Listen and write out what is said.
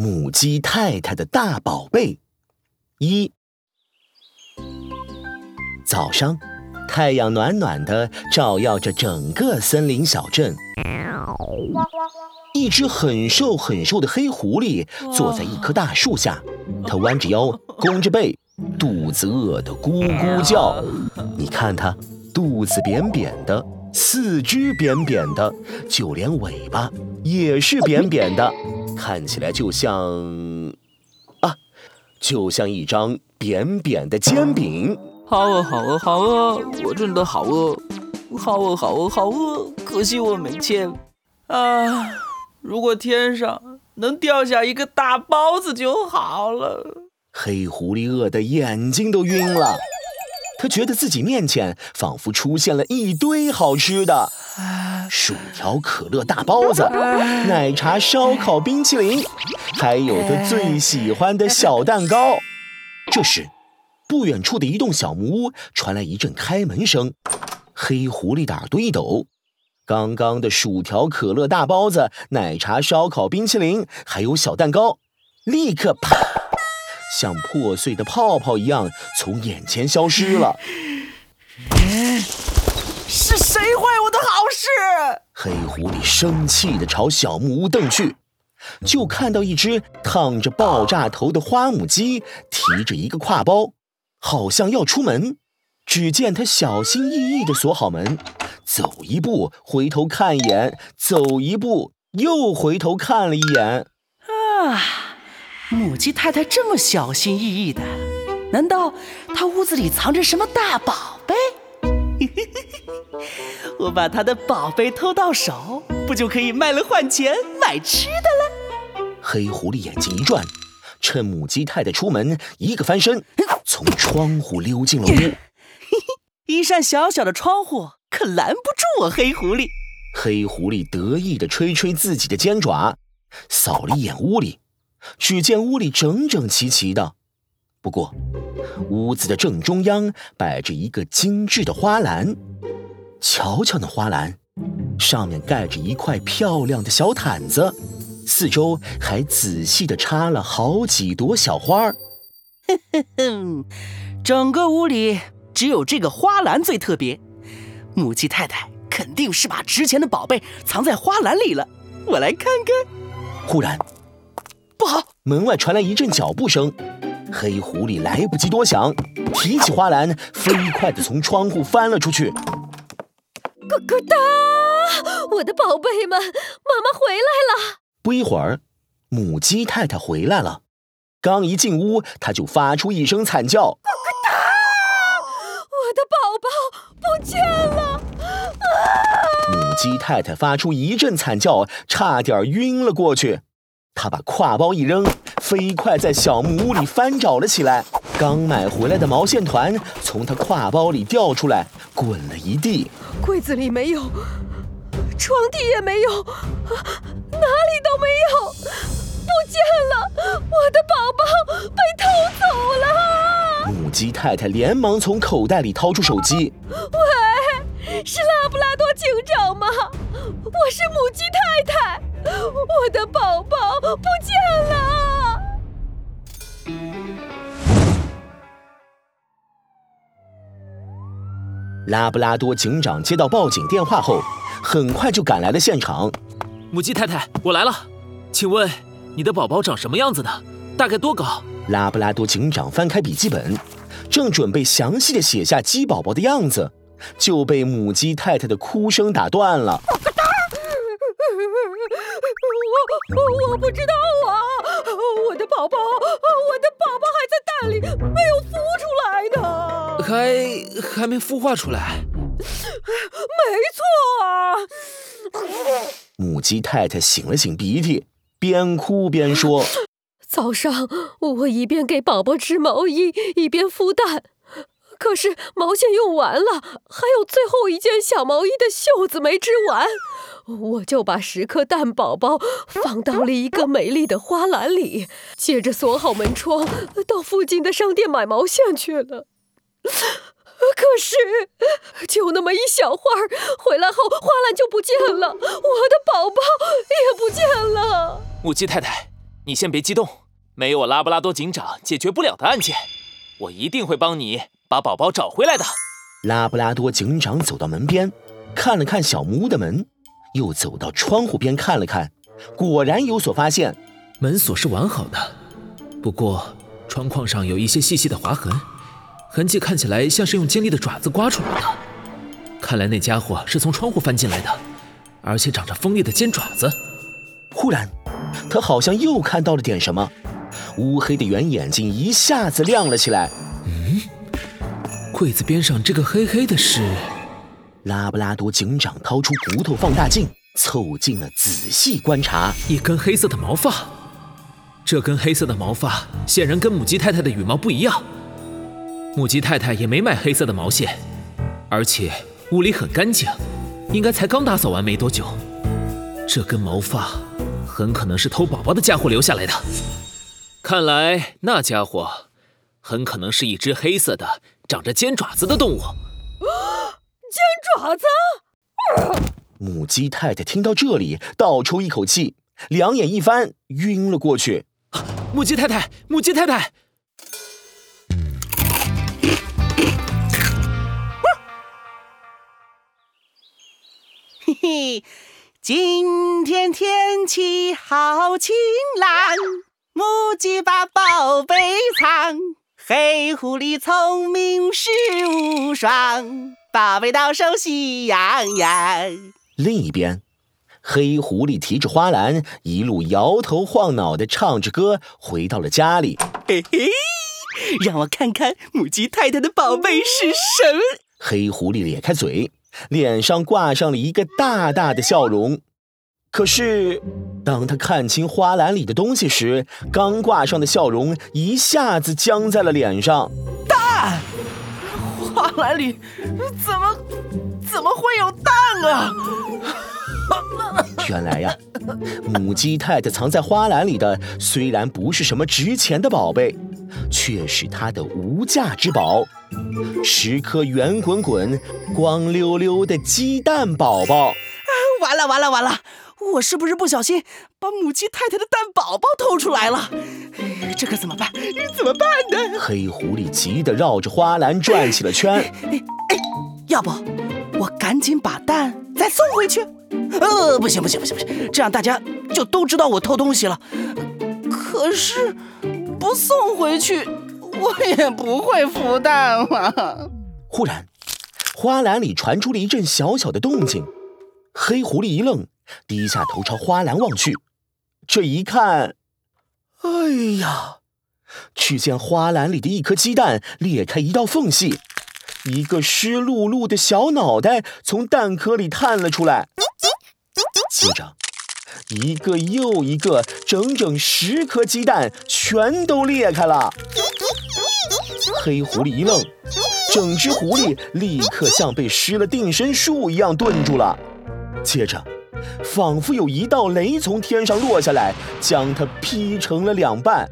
母鸡太太的大宝贝。一早上，太阳暖暖的照耀着整个森林小镇。一只很瘦很瘦的黑狐狸坐在一棵大树下，它弯着腰，弓着背，肚子饿得咕咕叫。你看它，肚子扁扁的，四肢扁扁的，就连尾巴也是扁扁的，看起来就像啊，就像一张扁扁的煎饼。好饿，好饿，好饿！我真的好饿，好饿，好饿，好饿！可惜我没钱啊！如果天上能掉下一个大包子就好了。黑狐狸饿得眼睛都晕了，他觉得自己面前仿佛出现了一堆好吃的：薯条、可乐、大包子、奶茶、烧烤、冰淇淋，还有他最喜欢的小蛋糕。这时。不远处的一栋小木屋传来一阵开门声，黑狐狸的耳朵一抖，刚刚的薯条、可乐、大包子、奶茶、烧烤、冰淇淋，还有小蛋糕，立刻啪，像破碎的泡泡一样从眼前消失了。是谁坏我的好事？黑狐狸生气地朝小木屋瞪去，就看到一只烫着爆炸头的花母鸡提着一个挎包。好像要出门，只见他小心翼翼地锁好门，走一步回头看一眼，走一步又回头看了一眼。啊，母鸡太太这么小心翼翼的，难道她屋子里藏着什么大宝贝？我把他的宝贝偷到手，不就可以卖了换钱买吃的了？黑狐狸眼睛一转。趁母鸡太太出门，一个翻身，从窗户溜进了屋。一扇小小的窗户可拦不住我黑狐狸。黑狐狸得意地吹吹自己的尖爪，扫了一眼屋里，只见屋里整整齐齐的。不过，屋子的正中央摆着一个精致的花篮，瞧瞧那花篮，上面盖着一块漂亮的小毯子。四周还仔细地插了好几朵小花儿，哼哼哼，整个屋里只有这个花篮最特别。母鸡太太肯定是把值钱的宝贝藏在花篮里了。我来看看。忽然，不好！门外传来一阵脚步声。黑狐狸来不及多想，提起花篮，飞快地从窗户翻了出去。哒！我的宝贝们，妈妈回来了。不一会儿，母鸡太太回来了。刚一进屋，它就发出一声惨叫：“我的宝宝不见了！”母鸡太太发出一阵惨叫，差点晕了过去。她把挎包一扔，飞快在小木屋里翻找了起来。刚买回来的毛线团从他挎包里掉出来，滚了一地。柜子里没有。床底也没有，哪里都没有，不见了！我的宝宝被偷走了！母鸡太太连忙从口袋里掏出手机：“喂，是拉布拉多警长吗？我是母鸡太太，我的宝宝不见了！”拉布拉多警长接到报警电话后。很快就赶来了现场，母鸡太太，我来了，请问你的宝宝长什么样子的？大概多高？拉布拉多警长翻开笔记本，正准备详细的写下鸡宝宝的样子，就被母鸡太太的哭声打断了。我我不知道啊，我的宝宝，我的宝宝还在蛋里，还还没孵化出来。没错啊！母鸡太太擤了擤鼻涕，边哭边说：“早上我一边给宝宝织毛衣，一边孵蛋，可是毛线用完了，还有最后一件小毛衣的袖子没织完，我就把十颗蛋宝宝放到了一个美丽的花篮里，接着锁好门窗，到附近的商店买毛线去了。” 可是，就那么一小会儿，回来后花篮就不见了，我的宝宝也不见了。母鸡太太，你先别激动，没有我拉布拉多警长解决不了的案件，我一定会帮你把宝宝找回来的。拉布拉多警长走到门边，看了看小木屋的门，又走到窗户边看了看，果然有所发现。门锁是完好的，不过窗框上有一些细细的划痕，痕迹看起来像是用尖利的爪子刮出来的。看来那家伙是从窗户翻进来的，而且长着锋利的尖爪子。忽然，他好像又看到了点什么，乌黑的圆眼睛一下子亮了起来。嗯，柜子边上这个黑黑的是？拉布拉多警长掏出骨头放大镜，凑近了仔细观察，一根黑色的毛发。这根黑色的毛发显然跟母鸡太太的羽毛不一样，母鸡太太也没买黑色的毛线，而且屋里很干净，应该才刚打扫完没多久。这根毛发很可能是偷宝宝的家伙留下来的，看来那家伙很可能是一只黑色的、长着尖爪子的动物。尖爪子！母鸡太太听到这里，倒抽一口气，两眼一翻，晕了过去。母鸡太太，母鸡太太！嘿嘿，今天天气好晴朗，母鸡把宝贝藏，黑狐狸聪明是无双，宝贝到手喜洋洋。另一边。黑狐狸提着花篮，一路摇头晃脑的唱着歌，回到了家里。嘿嘿，让我看看母鸡太太的宝贝是什么。黑狐狸咧开嘴，脸上挂上了一个大大的笑容。可是，当他看清花篮里的东西时，刚挂上的笑容一下子僵在了脸上。蛋！花篮里怎么怎么会有蛋啊？原来呀，母鸡太太藏在花篮里的虽然不是什么值钱的宝贝，却是她的无价之宝——十颗圆滚滚、光溜溜的鸡蛋宝宝。啊完了完了完了！我是不是不小心把母鸡太太的蛋宝宝偷出来了？这可怎么办？怎么办呢？黑狐狸急得绕着花篮转起了圈。哎，要不我赶紧把蛋再送回去？呃，不行不行不行不行，这样大家就都知道我偷东西了。可是不送回去，我也不会孵蛋了。忽然，花篮里传出了一阵小小的动静。黑狐狸一愣，低下头朝花篮望去。这一看，哎呀！只见花篮里的一颗鸡蛋裂开一道缝隙，一个湿漉漉的小脑袋从蛋壳里探了出来。接着，一个又一个，整整十颗鸡蛋全都裂开了。黑狐狸一愣，整只狐狸立刻像被施了定身术一样顿住了。接着，仿佛有一道雷从天上落下来，将它劈成了两半。